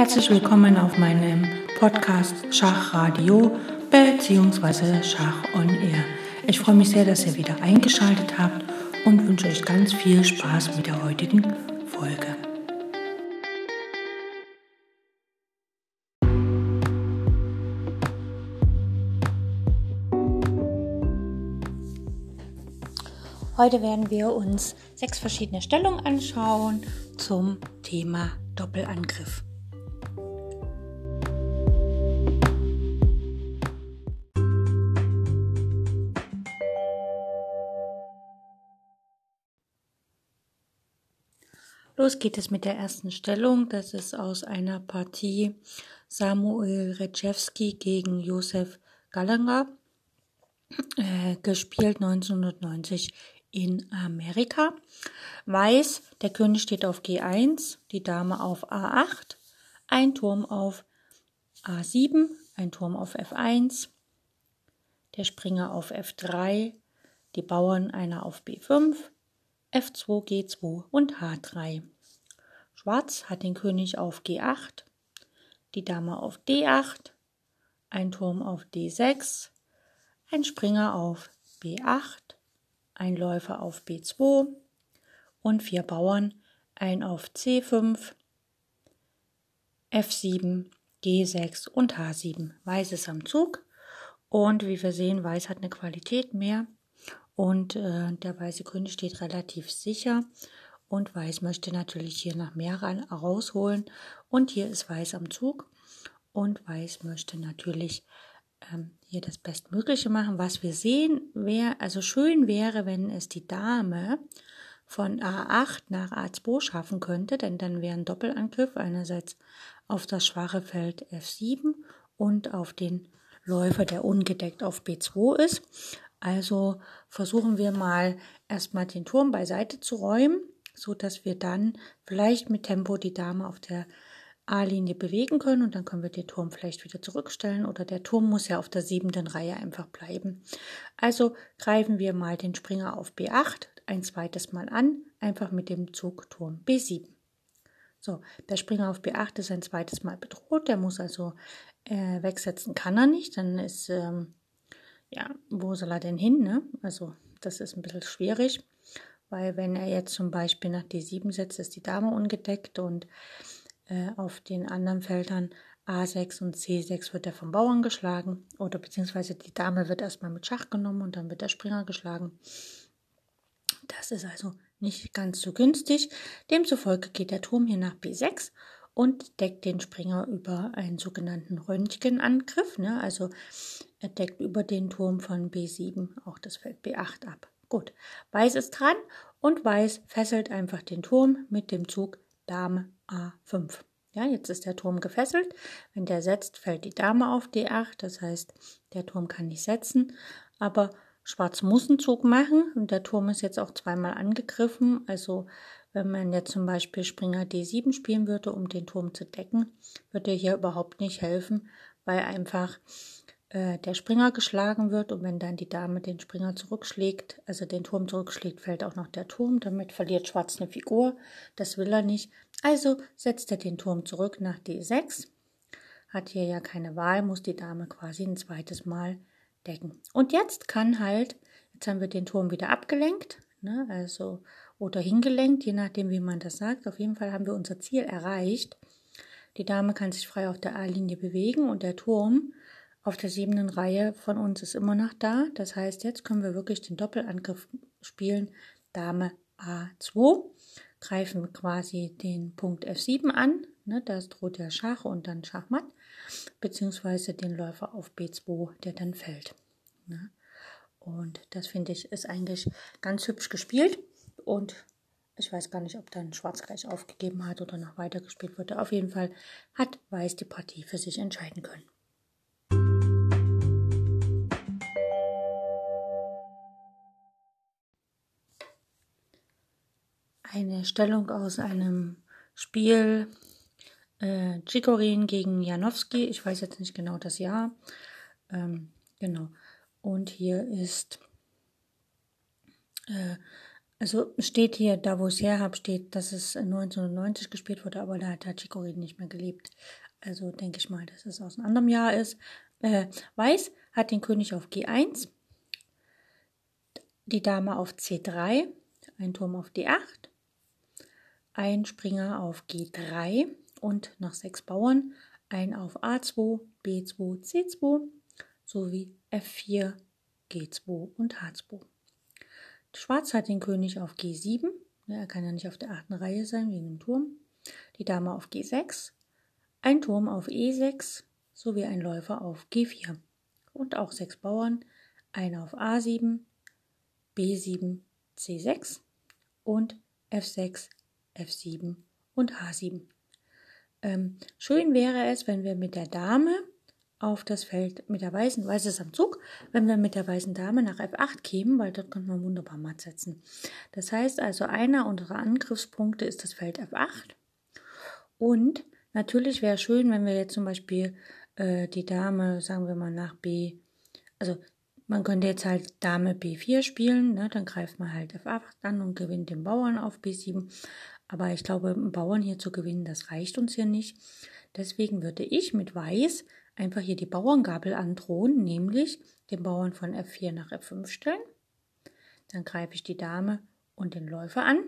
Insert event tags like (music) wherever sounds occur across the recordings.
Herzlich willkommen auf meinem Podcast Schachradio bzw. Schach on Air. Ich freue mich sehr, dass ihr wieder eingeschaltet habt und wünsche euch ganz viel Spaß mit der heutigen Folge. Heute werden wir uns sechs verschiedene Stellungen anschauen zum Thema Doppelangriff. Los geht es mit der ersten Stellung. Das ist aus einer Partie Samuel Rejewski gegen Josef Gallagher, äh, gespielt 1990 in Amerika. Weiß, der König steht auf G1, die Dame auf A8, ein Turm auf A7, ein Turm auf F1, der Springer auf F3, die Bauern einer auf B5, F2, G2 und H3. Schwarz hat den König auf G8, die Dame auf D8, ein Turm auf D6, ein Springer auf B8, ein Läufer auf B2 und vier Bauern, ein auf C5, F7, G6 und H7. Weiß ist am Zug und wie wir sehen, Weiß hat eine Qualität mehr und äh, der weiße König steht relativ sicher und Weiß möchte natürlich hier nach mehr rausholen und hier ist Weiß am Zug und Weiß möchte natürlich ähm, hier das Bestmögliche machen. Was wir sehen, wäre, also schön wäre, wenn es die Dame von A8 nach A2 schaffen könnte, denn dann wäre ein Doppelangriff einerseits auf das schwache Feld F7 und auf den Läufer, der ungedeckt auf B2 ist. Also versuchen wir mal erstmal den Turm beiseite zu räumen, so dass wir dann vielleicht mit Tempo die Dame auf der A-Linie bewegen können und dann können wir den Turm vielleicht wieder zurückstellen oder der Turm muss ja auf der siebenten Reihe einfach bleiben. Also greifen wir mal den Springer auf B8 ein zweites Mal an, einfach mit dem Zug Turm B7. So, der Springer auf B8 ist ein zweites Mal bedroht, der muss also äh, wegsetzen, kann er nicht, dann ist, ähm, ja, wo soll er denn hin, ne? Also, das ist ein bisschen schwierig, weil wenn er jetzt zum Beispiel nach D7 setzt, ist die Dame ungedeckt und äh, auf den anderen Feldern A6 und C6 wird er vom Bauern geschlagen oder beziehungsweise die Dame wird erstmal mit Schach genommen und dann wird der Springer geschlagen. Das ist also nicht ganz so günstig. Demzufolge geht der Turm hier nach B6 und deckt den Springer über einen sogenannten Röntgenangriff. Ne? Also er deckt über den Turm von B7 auch das Feld B8 ab. Gut, Weiß ist dran und Weiß fesselt einfach den Turm mit dem Zug Dame A5. Ja, jetzt ist der Turm gefesselt. Wenn der setzt, fällt die Dame auf D8. Das heißt, der Turm kann nicht setzen. Aber Schwarz muss einen Zug machen und der Turm ist jetzt auch zweimal angegriffen. Also wenn man jetzt zum Beispiel Springer D7 spielen würde, um den Turm zu decken, würde hier überhaupt nicht helfen, weil einfach äh, der Springer geschlagen wird und wenn dann die Dame den Springer zurückschlägt, also den Turm zurückschlägt, fällt auch noch der Turm. Damit verliert Schwarz eine Figur. Das will er nicht. Also setzt er den Turm zurück nach D6. Hat hier ja keine Wahl, muss die Dame quasi ein zweites Mal decken. Und jetzt kann halt, jetzt haben wir den Turm wieder abgelenkt, ne, also oder hingelenkt, je nachdem, wie man das sagt. Auf jeden Fall haben wir unser Ziel erreicht. Die Dame kann sich frei auf der A-Linie bewegen und der Turm auf der siebten Reihe von uns ist immer noch da. Das heißt, jetzt können wir wirklich den Doppelangriff spielen. Dame A2, greifen quasi den Punkt F7 an. Ne, da droht der Schach und dann Schachmatt, beziehungsweise den Läufer auf B2, der dann fällt. Ne? Und das finde ich ist eigentlich ganz hübsch gespielt. Und ich weiß gar nicht, ob dann Schwarz gleich aufgegeben hat oder noch weiter gespielt wurde. Auf jeden Fall hat Weiß die Partie für sich entscheiden können. Eine Stellung aus einem Spiel äh, Chicorin gegen Janowski. Ich weiß jetzt nicht genau das Jahr. Ähm, genau. Und hier ist äh, Also steht hier, da wo ich es her habe, steht, dass es 1990 gespielt wurde, aber da hat Hachikori nicht mehr gelebt. Also denke ich mal, dass es aus einem anderen Jahr ist. Äh, Weiß hat den König auf G1, die Dame auf C3, ein Turm auf D8, ein Springer auf G3 und nach sechs Bauern. Ein auf A2, B2, C2 sowie F4, G2 und H2. Schwarz hat den König auf G7, er kann ja nicht auf der achten Reihe sein wegen dem Turm, die Dame auf G6, ein Turm auf E6 sowie ein Läufer auf G4 und auch sechs Bauern, einer auf A7, B7, C6 und F6, F7 und H7. Ähm, schön wäre es, wenn wir mit der Dame auf das Feld mit der weißen, weiß ist am Zug, wenn wir mit der weißen Dame nach F8 kämen, weil dort könnte man wunderbar matt setzen. Das heißt also, einer unserer Angriffspunkte ist das Feld F8. Und natürlich wäre schön, wenn wir jetzt zum Beispiel äh, die Dame, sagen wir mal, nach B, also man könnte jetzt halt Dame B4 spielen, ne, dann greift man halt F8 an und gewinnt den Bauern auf B7. Aber ich glaube, Bauern hier zu gewinnen, das reicht uns hier nicht. Deswegen würde ich mit Weiß einfach hier die Bauerngabel androhen, nämlich den Bauern von F4 nach F5 stellen. Dann greife ich die Dame und den Läufer an.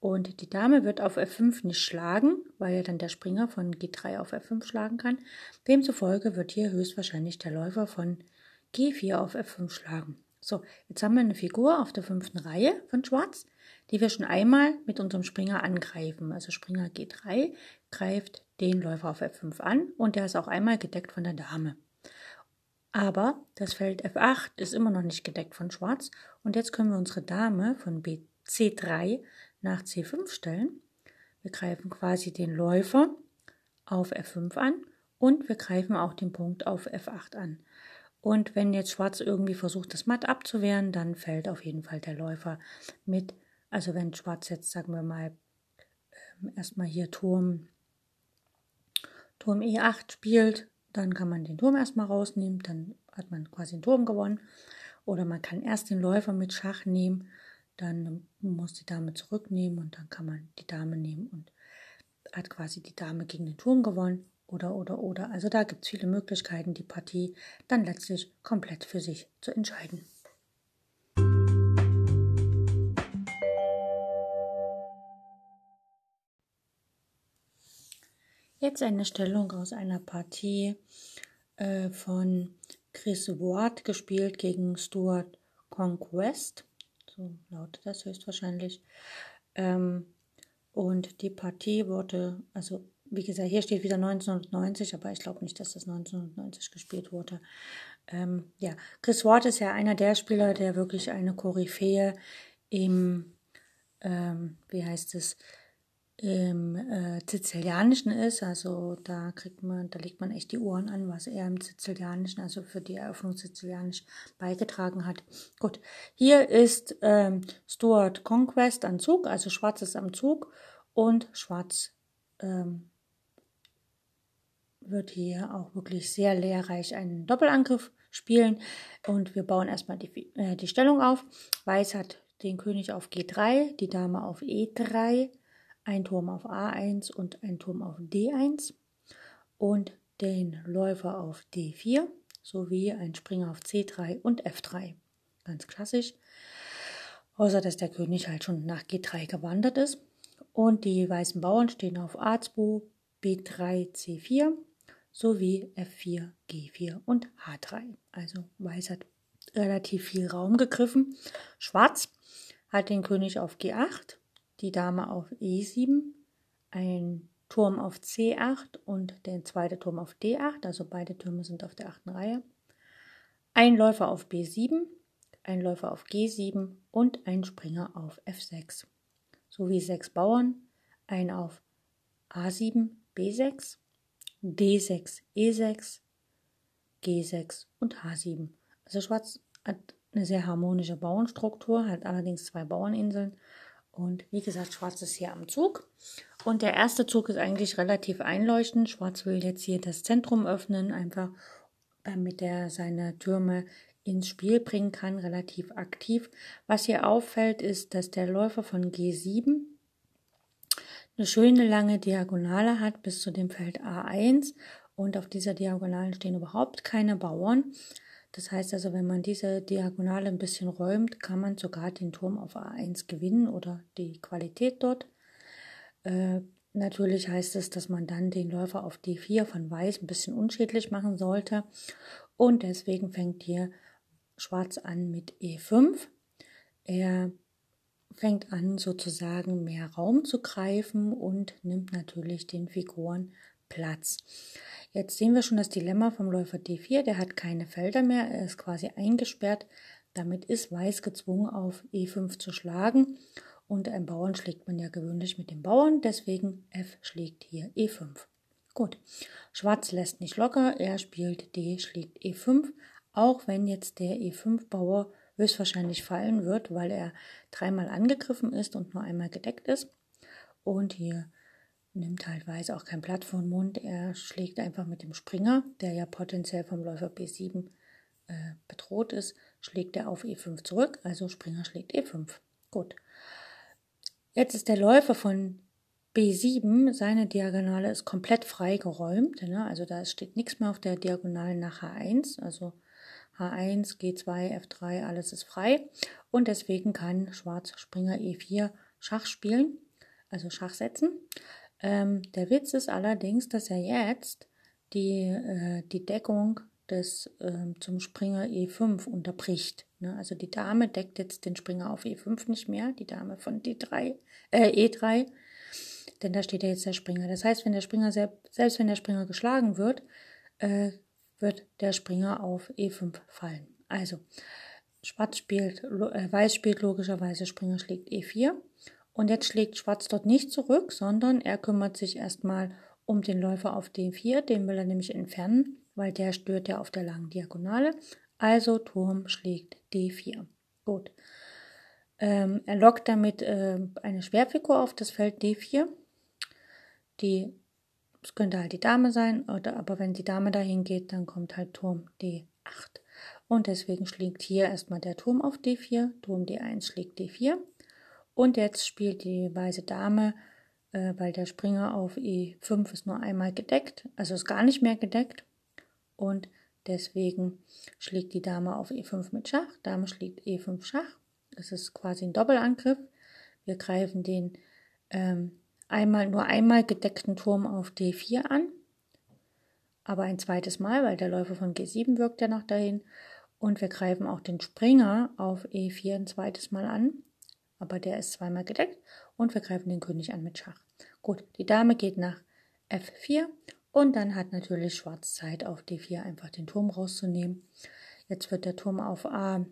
Und die Dame wird auf F5 nicht schlagen, weil ja dann der Springer von G3 auf F5 schlagen kann. Demzufolge wird hier höchstwahrscheinlich der Läufer von G4 auf F5 schlagen. So, jetzt haben wir eine Figur auf der fünften Reihe von Schwarz, die wir schon einmal mit unserem Springer angreifen. Also Springer G3 greift den Läufer auf F5 an und der ist auch einmal gedeckt von der Dame. Aber das Feld F8 ist immer noch nicht gedeckt von Schwarz und jetzt können wir unsere Dame von B C3 nach C5 stellen. Wir greifen quasi den Läufer auf F5 an und wir greifen auch den Punkt auf F8 an. Und wenn jetzt Schwarz irgendwie versucht, das Matt abzuwehren, dann fällt auf jeden Fall der Läufer mit. Also wenn Schwarz jetzt, sagen wir mal, ähm, erstmal hier Turm, Turm E8 spielt, dann kann man den Turm erstmal rausnehmen, dann hat man quasi den Turm gewonnen. Oder man kann erst den Läufer mit Schach nehmen, dann muss die Dame zurücknehmen und dann kann man die Dame nehmen und hat quasi die Dame gegen den Turm gewonnen oder, oder, oder. Also da gibt es viele Möglichkeiten, die Partie dann letztlich komplett für sich zu entscheiden. Jetzt eine Stellung aus einer Partie äh, von Chris Ward gespielt gegen Stuart Conquest. So lautet das höchstwahrscheinlich. Ähm, und die Partie wurde, also wie gesagt, hier steht wieder 1990, aber ich glaube nicht, dass das 1990 gespielt wurde. Ähm, ja, Chris Ward ist ja einer der Spieler, der wirklich eine Koryphäe im, ähm, wie heißt es, im äh, Sizilianischen ist. Also da kriegt man, da legt man echt die Ohren an, was er im Sizilianischen, also für die Eröffnung Sizilianisch beigetragen hat. Gut, hier ist ähm, Stuart Conquest am Zug, also Schwarz ist am Zug und Schwarz ähm, wird hier auch wirklich sehr lehrreich einen Doppelangriff spielen. Und wir bauen erstmal die, äh, die Stellung auf. Weiß hat den König auf G3, die Dame auf E3, ein Turm auf A1 und ein Turm auf D1 und den Läufer auf D4 sowie ein Springer auf C3 und F3. Ganz klassisch. Außer dass der König halt schon nach G3 gewandert ist. Und die weißen Bauern stehen auf A2, B3, C4 sowie F4, G4 und H3. Also Weiß hat relativ viel Raum gegriffen. Schwarz hat den König auf G8, die Dame auf E7, ein Turm auf C8 und der zweite Turm auf D8, also beide Türme sind auf der achten Reihe. Ein Läufer auf B7, ein Läufer auf G7 und ein Springer auf F6. Sowie sechs Bauern, ein auf A7, B6, D6, E6, G6 und H7. Also Schwarz hat eine sehr harmonische Bauernstruktur, hat allerdings zwei Bauerninseln. Und wie gesagt, Schwarz ist hier am Zug. Und der erste Zug ist eigentlich relativ einleuchtend. Schwarz will jetzt hier das Zentrum öffnen, einfach damit er seine Türme ins Spiel bringen kann, relativ aktiv. Was hier auffällt, ist, dass der Läufer von G7 eine schöne lange Diagonale hat bis zu dem Feld A1 und auf dieser Diagonale stehen überhaupt keine Bauern. Das heißt also, wenn man diese Diagonale ein bisschen räumt, kann man sogar den Turm auf A1 gewinnen oder die Qualität dort. Äh, natürlich heißt es, dass man dann den Läufer auf D4 von Weiß ein bisschen unschädlich machen sollte. Und deswegen fängt hier Schwarz an mit E5. Er fängt an sozusagen mehr Raum zu greifen und nimmt natürlich den Figuren Platz. Jetzt sehen wir schon das Dilemma vom Läufer D4. Der hat keine Felder mehr, er ist quasi eingesperrt. Damit ist Weiß gezwungen, auf E5 zu schlagen. Und ein Bauern schlägt man ja gewöhnlich mit dem Bauern, deswegen F schlägt hier E5. Gut, Schwarz lässt nicht locker, er spielt D, schlägt E5, auch wenn jetzt der E5-Bauer höchstwahrscheinlich fallen wird, weil er dreimal angegriffen ist und nur einmal gedeckt ist. Und hier nimmt halt Weiß auch kein Blatt vor den Mund. Er schlägt einfach mit dem Springer, der ja potenziell vom Läufer B7 äh, bedroht ist, schlägt er auf E5 zurück. Also Springer schlägt E5. Gut. Jetzt ist der Läufer von B7, seine Diagonale ist komplett freigeräumt. Ne? Also da steht nichts mehr auf der Diagonale nach H1. Also H1, G2, F3, alles ist frei. Und deswegen kann Schwarz Springer E4 Schach spielen, also Schach setzen. Ähm, der Witz ist allerdings, dass er jetzt die, äh, die Deckung des äh, zum Springer E5 unterbricht. Ne? Also die Dame deckt jetzt den Springer auf E5 nicht mehr, die Dame von D3, äh, E3, denn da steht ja jetzt der Springer. Das heißt, wenn der Springer selbst, selbst wenn der Springer geschlagen wird, äh, wird der Springer auf E5 fallen. Also Schwarz spielt, äh, Weiß spielt logischerweise Springer schlägt E4 und jetzt schlägt Schwarz dort nicht zurück, sondern er kümmert sich erstmal um den Läufer auf D4, den will er nämlich entfernen, weil der stört ja auf der langen Diagonale. Also Turm schlägt D4. Gut. Ähm, er lockt damit äh, eine Schwerfigur auf das Feld D4. Die, es könnte halt die Dame sein, oder, aber wenn die Dame dahin geht, dann kommt halt Turm D8. Und deswegen schlägt hier erstmal der Turm auf D4, Turm D1 schlägt D4. Und jetzt spielt die weiße Dame, äh, weil der Springer auf E5 ist nur einmal gedeckt, also ist gar nicht mehr gedeckt. Und deswegen schlägt die Dame auf E5 mit Schach. Dame schlägt E5 Schach. Das ist quasi ein Doppelangriff. Wir greifen den ähm, einmal nur einmal gedeckten Turm auf D4 an, aber ein zweites Mal, weil der Läufer von G7 wirkt ja noch dahin. Und wir greifen auch den Springer auf E4 ein zweites Mal an aber der ist zweimal gedeckt und wir greifen den König an mit Schach. Gut, die Dame geht nach F4 und dann hat natürlich Schwarz Zeit auf D4 einfach den Turm rauszunehmen. Jetzt wird der Turm auf A,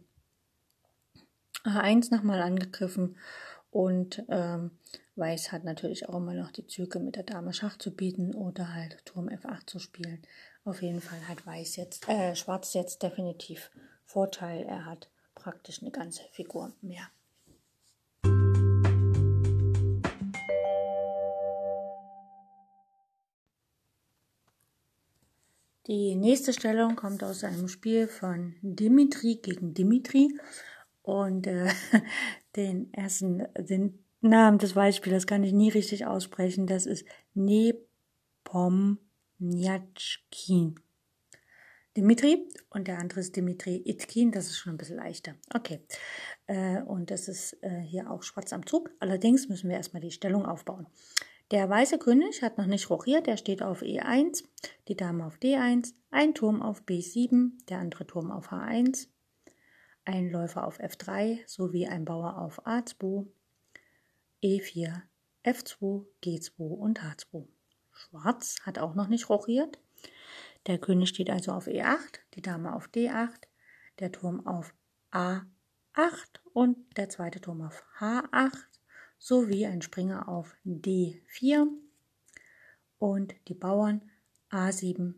A1 nochmal angegriffen und ähm, Weiß hat natürlich auch immer noch die Züge mit der Dame Schach zu bieten oder halt Turm F8 zu spielen. Auf jeden Fall hat Weiß jetzt, äh, Schwarz jetzt definitiv Vorteil. Er hat praktisch eine ganze Figur mehr. Die nächste Stellung kommt aus einem Spiel von Dimitri gegen Dimitri. Und äh, (laughs) den ersten, den Namen des Beispiels kann ich nie richtig aussprechen. Das ist Nepomniachtchi. Dimitri und der andere ist Dimitri Itkin. Das ist schon ein bisschen leichter. Okay. Äh, und das ist äh, hier auch schwarz am Zug. Allerdings müssen wir erstmal die Stellung aufbauen. Der weiße König hat noch nicht rochiert, er steht auf E1, die Dame auf D1, ein Turm auf B7, der andere Turm auf H1, ein Läufer auf F3 sowie ein Bauer auf A2, E4, F2, G2 und H2. Schwarz hat auch noch nicht rochiert. Der König steht also auf E8, die Dame auf D8, der Turm auf A8 und der zweite Turm auf H8 sowie ein Springer auf D4 und die Bauern A7,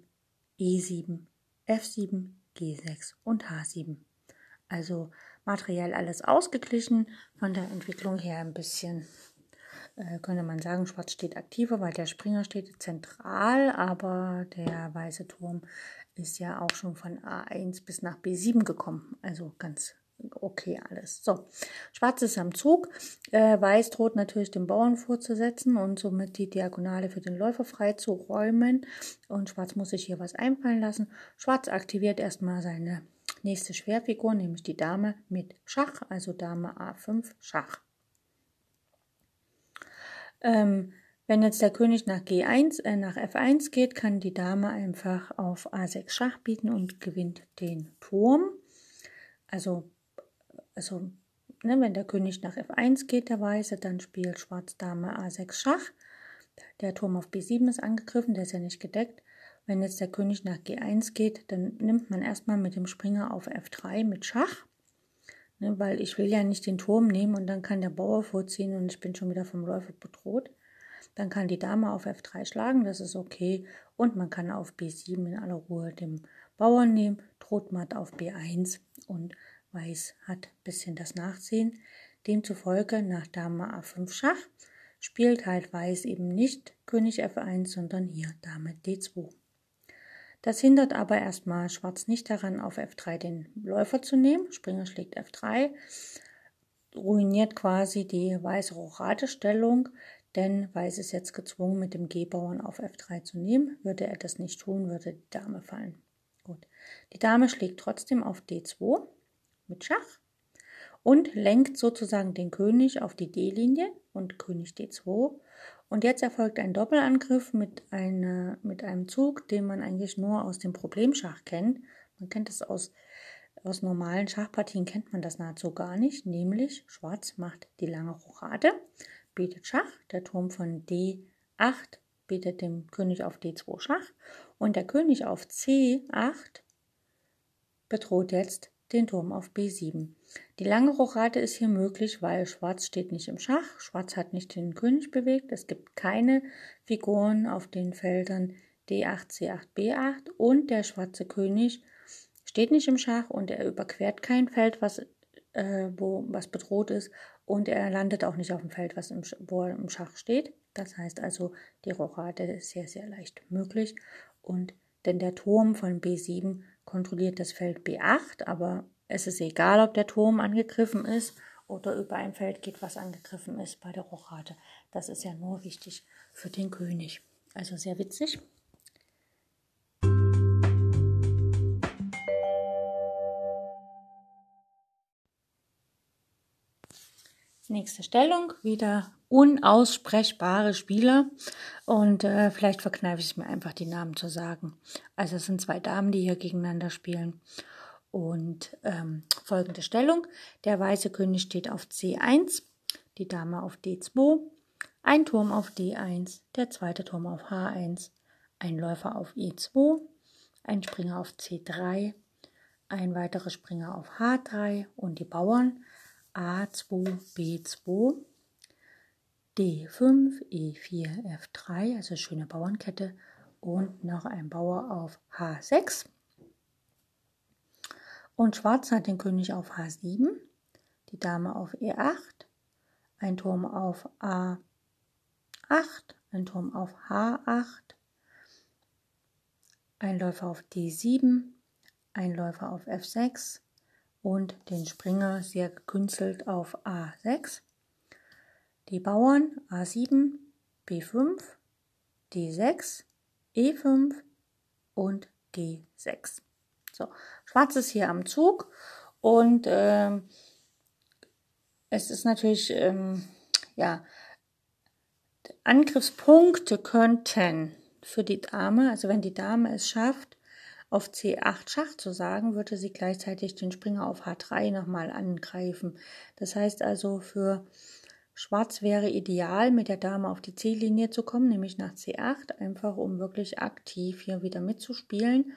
E7, F7, G6 und H7. Also materiell alles ausgeglichen, von der Entwicklung her ein bisschen äh, könnte man sagen, Schwarz steht aktiver, weil der Springer steht zentral, aber der weiße Turm ist ja auch schon von A1 bis nach B7 gekommen. Also ganz okay alles. So, Schwarz ist am Zug. Äh, Weiß droht natürlich den Bauern vorzusetzen und somit die Diagonale für den Läufer frei zu räumen. Und Schwarz muss sich hier was einfallen lassen. Schwarz aktiviert erstmal seine nächste Schwerfigur, nämlich die Dame mit Schach, also Dame A5 Schach. Ähm, wenn jetzt der König nach G1, äh, nach F1 geht, kann die Dame einfach auf A6 Schach bieten und gewinnt den Turm. Also, also ne, wenn der König nach F1 geht, der Weiße, dann spielt Schwarz Dame A6 Schach. Der Turm auf B7 ist angegriffen, der ist ja nicht gedeckt. Wenn jetzt der König nach G1 geht, dann nimmt man erstmal mit dem Springer auf F3 mit Schach. Ne, weil ich will ja nicht den Turm nehmen und dann kann der Bauer vorziehen und ich bin schon wieder vom Läufer bedroht. Dann kann die Dame auf F3 schlagen, das ist okay. Und man kann auf B7 in aller Ruhe den Bauern nehmen, droht matt auf B1 und Weiß hat ein bisschen das Nachsehen. Demzufolge nach Dame A5 Schach spielt halt Weiß eben nicht König F1, sondern hier Dame D2. Das hindert aber erstmal Schwarz nicht daran, auf F3 den Läufer zu nehmen. Springer schlägt F3, ruiniert quasi die weiße Rochade-Stellung, denn Weiß ist jetzt gezwungen, mit dem G-Bauern auf F3 zu nehmen. Würde er das nicht tun, würde die Dame fallen. Gut. Die Dame schlägt trotzdem auf D2 mit Schach und lenkt sozusagen den König auf die D-Linie und König D2 und jetzt erfolgt ein Doppelangriff mit, eine, mit einem Zug, den man eigentlich nur aus dem Problemschach kennt. Man kennt es aus, aus normalen Schachpartien, kennt man das nahezu gar nicht. Nämlich Schwarz macht die lange Rochade, bietet Schach, der Turm von D8 bietet dem König auf D2 Schach und der König auf C8 bedroht jetzt den Turm auf B7. Die lange Rochade ist hier möglich, weil Schwarz steht nicht im Schach, Schwarz hat nicht den König bewegt, es gibt keine Figuren auf den Feldern D8, C8, B8 und der schwarze König steht nicht im Schach und er überquert kein Feld, was, äh, wo, was bedroht ist und er landet auch nicht auf dem Feld, was im, wo er im Schach steht. Das heißt also, die Rochade ist sehr, sehr leicht möglich und denn der Turm von B7 kontrolliert das Feld B8, aber es ist egal, ob der Turm angegriffen ist oder über ein Feld geht, was angegriffen ist bei der Rochade. Das ist ja nur wichtig für den König. Also sehr witzig. Nächste Stellung, wieder unaussprechbare Spieler und äh, vielleicht verkneife ich mir einfach, die Namen zu sagen. Also es sind zwei Damen, die hier gegeneinander spielen. Und ähm, folgende Stellung. Der weiße König steht auf C1, die Dame auf D2, ein Turm auf D1, der zweite Turm auf H1, ein Läufer auf E2, ein Springer auf C3, ein weiterer Springer auf H3 und die Bauern A2, B2, D5, E4, F3, also schöne Bauernkette und noch ein Bauer auf H6. Und Schwarz hat den König auf H7, die Dame auf E8, ein Turm auf A8, ein Turm auf H8, ein Läufer auf D7, ein Läufer auf F6 und den Springer sehr gekünstelt auf A6. Die Bauern A7, B5, D6, E5 und G6. So, Schwarz ist hier am Zug und äh, es ist natürlich, ähm, ja, Angriffspunkte könnten für die Dame, also wenn die Dame es schafft, auf C8 Schach zu sagen, würde sie gleichzeitig den Springer auf H3 nochmal angreifen. Das heißt also für Schwarz wäre ideal, mit der Dame auf die C-Linie zu kommen, nämlich nach C8, einfach um wirklich aktiv hier wieder mitzuspielen.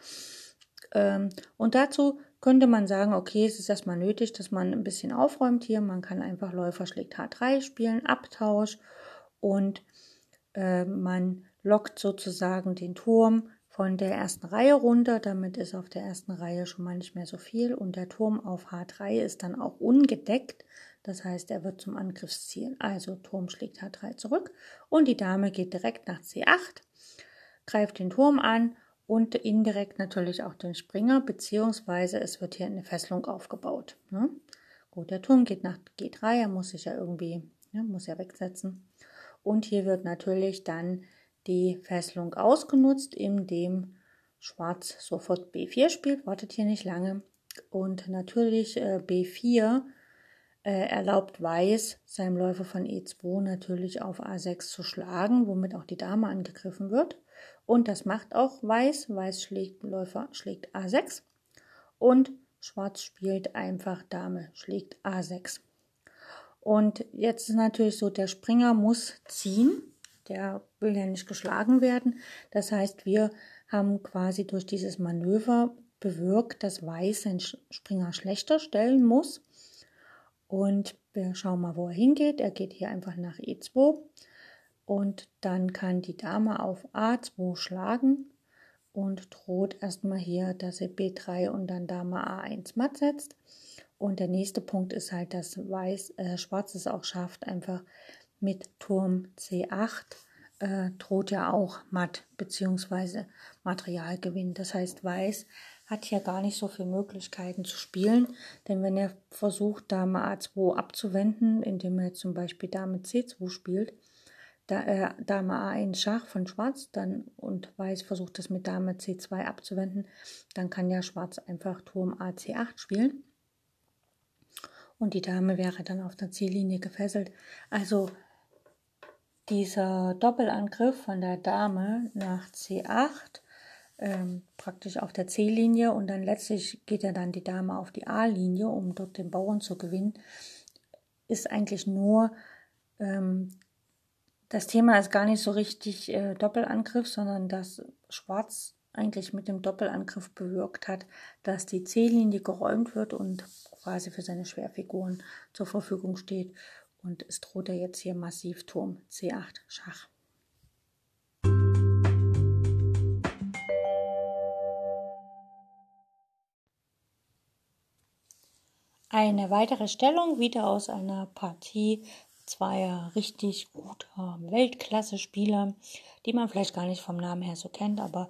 Ähm, und dazu könnte man sagen, okay, es ist erstmal nötig, dass man ein bisschen aufräumt hier. Man kann einfach Läufer schlägt H3 spielen, Abtausch und äh, man lockt sozusagen den Turm von der ersten Reihe runter. Damit ist auf der ersten Reihe schon mal nicht mehr so viel und der Turm auf H3 ist dann auch ungedeckt. Das heißt, er wird zum Angriffsziel. Also Turm schlägt H3 zurück und die Dame geht direkt nach C8, greift den Turm an und indirekt natürlich auch den Springer, beziehungsweise es wird hier eine Fesselung aufgebaut. Ne? Gut, der Turm geht nach G3, er muss sich ja irgendwie, ja, muss ja wegsetzen. Und hier wird natürlich dann die Fesselung ausgenutzt, indem Schwarz sofort B4 spielt, wartet hier nicht lange. Und natürlich äh, B4 äh, erlaubt Weiß seinem Läufer von E2 natürlich auf A6 zu schlagen, womit auch die Dame angegriffen wird. Und das macht auch Weiß. Weiß schlägt Läufer schlägt A6 und Schwarz spielt einfach Dame schlägt A6. Und jetzt ist natürlich so, der Springer muss ziehen. Der will ja nicht geschlagen werden. Das heißt, wir haben quasi durch dieses Manöver bewirkt, dass Weiß seinen Springer schlechter stellen muss. Und wir schauen mal, wo er hingeht. Er geht hier einfach nach E2 und dann kann die Dame auf A2 schlagen und droht erstmal hier, dass sie B3 und dann Dame A1 matt setzt. Und der nächste Punkt ist halt, dass Weiß, äh, Schwarz es auch schafft, einfach mit Turm C8 äh, droht ja auch matt bzw. Materialgewinn. Das heißt, Weiß hat hier gar nicht so viele Möglichkeiten zu spielen, denn wenn er versucht, Dame A2 abzuwenden, indem er zum Beispiel Dame C2 spielt, da, äh, Dame A1 Schach von Schwarz dann und Weiß versucht das mit Dame C2 abzuwenden, dann kann ja Schwarz einfach Turm AC8 spielen. Und die Dame wäre dann auf der Ziellinie gefesselt. Also dieser Doppelangriff von der Dame nach C8 ähm, praktisch auf der C-Linie und dann letztlich geht ja dann die Dame auf die A-Linie, um dort den Bauern zu gewinnen, ist eigentlich nur ähm, das Thema ist gar nicht so richtig äh, Doppelangriff, sondern dass Schwarz eigentlich mit dem Doppelangriff bewirkt hat, dass die C-Linie geräumt wird und quasi für seine Schwerfiguren zur Verfügung steht. Und es droht er jetzt hier massiv Turm C8 Schach. Eine weitere Stellung wieder aus einer Partie zweier richtig guter Weltklasse-Spieler, die man vielleicht gar nicht vom Namen her so kennt, aber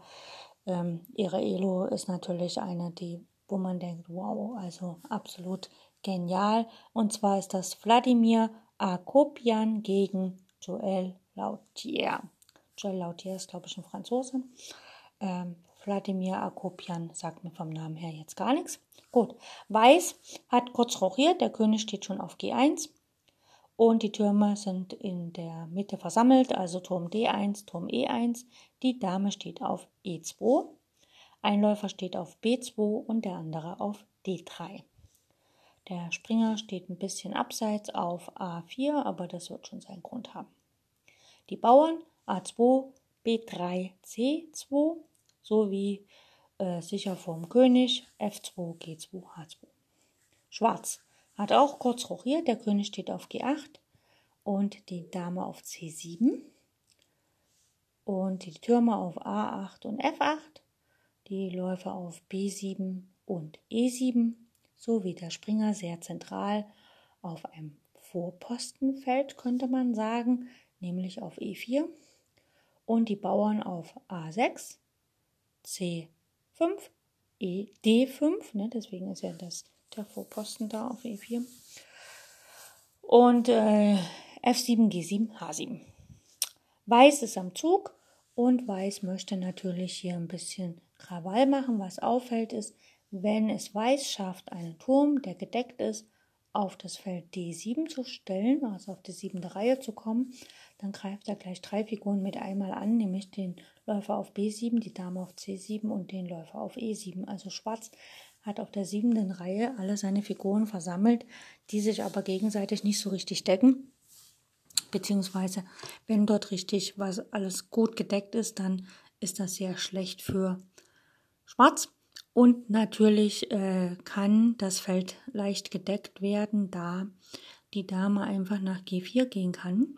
ähm, ihre Elo ist natürlich eine, die, wo man denkt, wow, also absolut genial. Und zwar ist das Wladimir Akopian gegen Joël Lautier. Joël Lautier ist, glaube ich, ein Franzose. Ähm, Wladimir Akopian sagt mir vom Namen her jetzt gar nichts. Gut, Weiß hat kurz rochiert, der König steht schon auf G1 und die Türme sind in der Mitte versammelt, also Turm D1, Turm E1. Die Dame steht auf E2, ein Läufer steht auf B2 und der andere auf D3. Der Springer steht ein bisschen abseits auf A4, aber das wird schon seinen Grund haben. Die Bauern A2, B3, C2 sowie äh, sicher vorm König F2, G2, H2. Schwarz hat auch kurz rochiert, der König steht auf G8 und die Dame auf C7 und die Türme auf A8 und F8, die Läufer auf B7 und E7 sowie der Springer sehr zentral auf einem Vorpostenfeld, könnte man sagen, nämlich auf E4 und die Bauern auf A6, C5, E, D5, ne, deswegen ist ja das, der Vorposten da auf E4 und äh, F7, G7, H7. Weiß ist am Zug und Weiß möchte natürlich hier ein bisschen Krawall machen. Was auffällt ist, wenn es weiß schafft, einen Turm, der gedeckt ist, auf das Feld D7 zu stellen, also auf die siebente Reihe zu kommen, dann greift er gleich drei Figuren mit einmal an, nämlich den Läufer auf B7, die Dame auf C7 und den Läufer auf E7. Also Schwarz hat auf der siebenten Reihe alle seine Figuren versammelt, die sich aber gegenseitig nicht so richtig decken. Beziehungsweise, wenn dort richtig was alles gut gedeckt ist, dann ist das sehr schlecht für Schwarz. Und natürlich äh, kann das Feld leicht gedeckt werden, da die Dame einfach nach G4 gehen kann.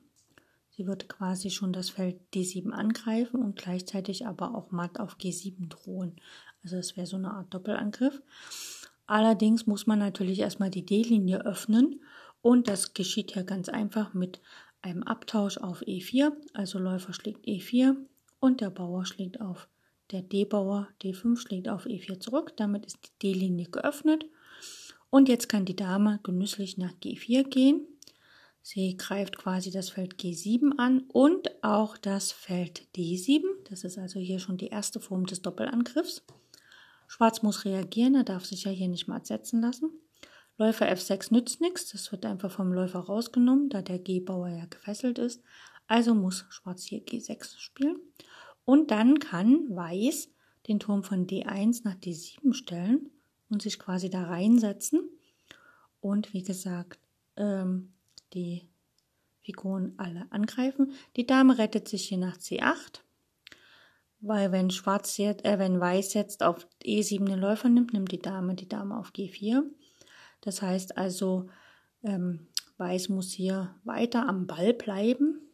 Sie wird quasi schon das Feld D7 angreifen und gleichzeitig aber auch matt auf G7 drohen. Also es wäre so eine Art Doppelangriff. Allerdings muss man natürlich erstmal die D-Linie öffnen Und das geschieht hier ganz einfach mit einem Abtausch auf E4. Also Läufer schlägt E4 und der Bauer schlägt auf der D-Bauer D5 schlägt auf E4 zurück. Damit ist die D-Linie geöffnet. Und jetzt kann die Dame genüsslich nach G4 gehen. Sie greift quasi das Feld G7 an und auch das Feld D7. Das ist also hier schon die erste Form des Doppelangriffs. Schwarz muss reagieren, er darf sich ja hier nicht mal setzen lassen. Läufer F6 nützt nichts, das wird einfach vom Läufer rausgenommen, da der G-Bauer ja gefesselt ist. Also muss Schwarz hier G6 spielen. Und dann kann Weiß den Turm von D1 nach D7 stellen und sich quasi da reinsetzen. Und wie gesagt, ähm, die Figuren alle angreifen. Die Dame rettet sich hier nach C8, weil wenn Schwarz jetzt, äh, wenn Weiß jetzt auf E7 den Läufer nimmt, nimmt die Dame die Dame auf G4. Das heißt also, ähm, Weiß muss hier weiter am Ball bleiben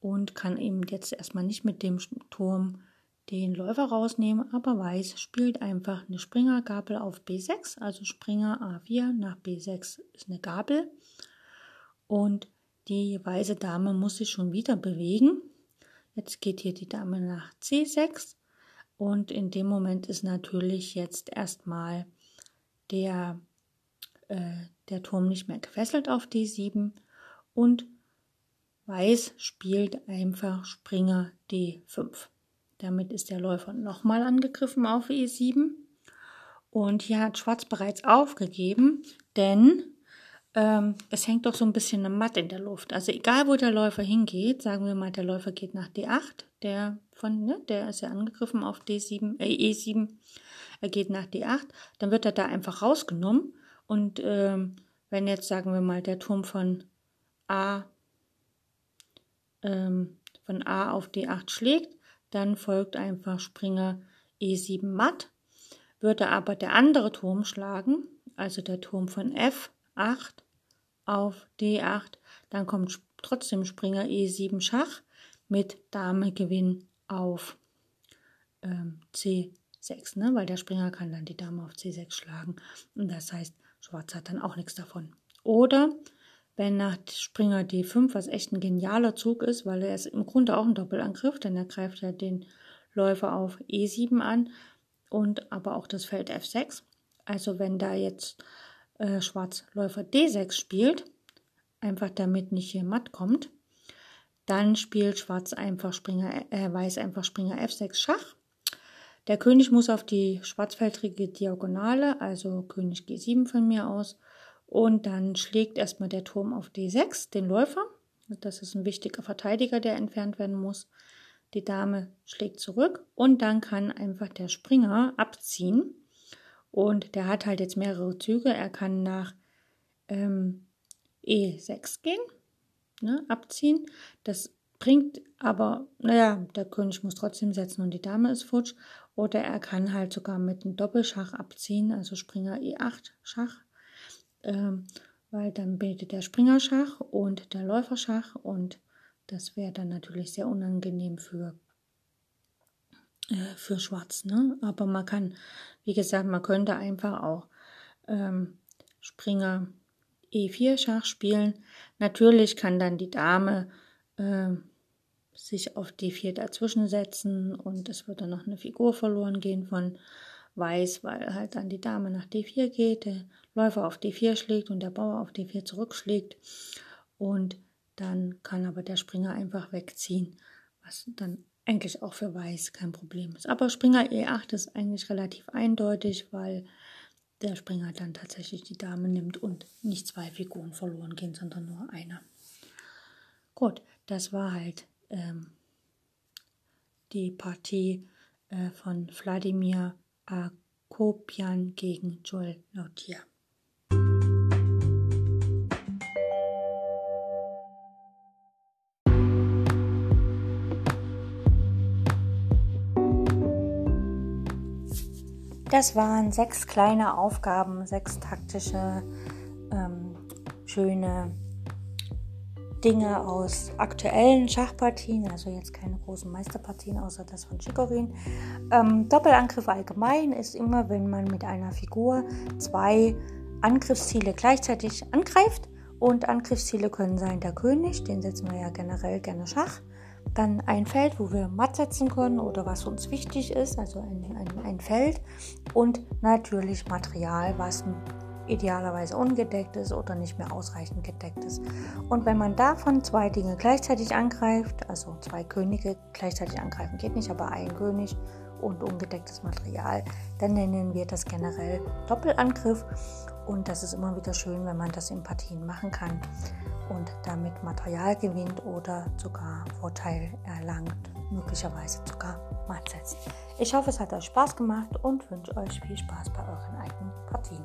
und kann eben jetzt erstmal nicht mit dem Turm den Läufer rausnehmen, aber Weiß spielt einfach eine Springergabel auf B6, also Springer A4 nach B6 ist eine Gabel und die weiße Dame muss sich schon wieder bewegen. Jetzt geht hier die Dame nach C6 und in dem Moment ist natürlich jetzt erstmal der, äh, der Turm nicht mehr gefesselt auf D7 und Weiß spielt einfach Springer D5. Damit ist der Läufer nochmal angegriffen auf E7. Und hier hat Schwarz bereits aufgegeben, denn ähm, es hängt doch so ein bisschen eine Matt in der Luft. Also egal, wo der Läufer hingeht, sagen wir mal, der Läufer geht nach D8, der von, ne, der ist ja angegriffen auf D7, äh, E7, er geht nach D8, dann wird er da einfach rausgenommen. Und ähm, wenn jetzt, sagen wir mal, der Turm von A ähm, von A auf D8 schlägt, dann folgt einfach Springer E7 matt. Würde aber der andere Turm schlagen, also der Turm von F8 auf D8, dann kommt trotzdem Springer E7 Schach mit Dame Gewinn auf ähm, C6, ne? weil der Springer kann dann die Dame auf C6 schlagen. Und das heißt, Schwarz hat dann auch nichts davon. Oder wenn nach Springer D5, was echt ein genialer Zug ist, weil er ist im Grunde auch ein Doppelangriff, denn er greift ja den Läufer auf E7 an und aber auch das Feld F6. Also wenn da jetzt äh, Schwarz Läufer D6 spielt, einfach damit nicht hier matt kommt, dann spielt Schwarz einfach Springer, äh, Weiß einfach Springer F6 Schach. Der König muss auf die schwarzfeldrige Diagonale, also König G7 von mir aus, und dann schlägt erstmal der Turm auf D6, den Läufer. Das ist ein wichtiger Verteidiger, der entfernt werden muss. Die Dame schlägt zurück und dann kann einfach der Springer abziehen. Und der hat halt jetzt mehrere Züge. Er kann nach ähm, E6 gehen, ne, abziehen. Das bringt aber, naja, der König muss trotzdem setzen und die Dame ist futsch. Oder er kann halt sogar mit einem Doppelschach abziehen, also Springer E8 Schach ähm, weil dann bildet der Springerschach und der Läuferschach und das wäre dann natürlich sehr unangenehm für, äh, für Schwarz. Ne? Aber man kann, wie gesagt, man könnte einfach auch ähm, Springer E4 Schach spielen. Natürlich kann dann die Dame äh, sich auf D4 dazwischen setzen und es würde noch eine Figur verloren gehen von Weiß, weil halt dann die Dame nach D4 geht, der Läufer auf D4 schlägt und der Bauer auf D4 zurückschlägt. Und dann kann aber der Springer einfach wegziehen, was dann eigentlich auch für Weiß kein Problem ist. Aber Springer E8 ist eigentlich relativ eindeutig, weil der Springer dann tatsächlich die Dame nimmt und nicht zwei Figuren verloren gehen, sondern nur eine. Gut, das war halt ähm, die Partie äh, von Wladimir Akopian gegen Joel Lautier. Das waren sechs kleine Aufgaben, sechs taktische, ähm, schöne Dinge aus aktuellen Schachpartien, also jetzt keine großen Meisterpartien außer das von Chicorin. Ähm, Doppelangriff allgemein ist immer, wenn man mit einer Figur zwei Angriffsziele gleichzeitig angreift Und Angriffsziele können sein der König, den setzen wir ja generell gerne Schach. Dann ein Feld, wo wir matt setzen können oder was uns wichtig ist, also ein, ein, ein Feld. Und natürlich Material, was idealerweise ungedeckt ist oder nicht mehr ausreichend gedeckt ist. Und wenn man davon zwei Dinge gleichzeitig angreift, also zwei Könige gleichzeitig angreifen geht nicht, aber ein König und ungedecktes Material, dann nennen wir das generell Doppelangriff. Und das ist immer wieder schön, wenn man das in Partien machen kann und damit Material gewinnt oder sogar Vorteil erlangt, möglicherweise sogar matt setzt. Ich hoffe, es hat euch Spaß gemacht und wünsche euch viel Spaß bei euren eigenen Partien.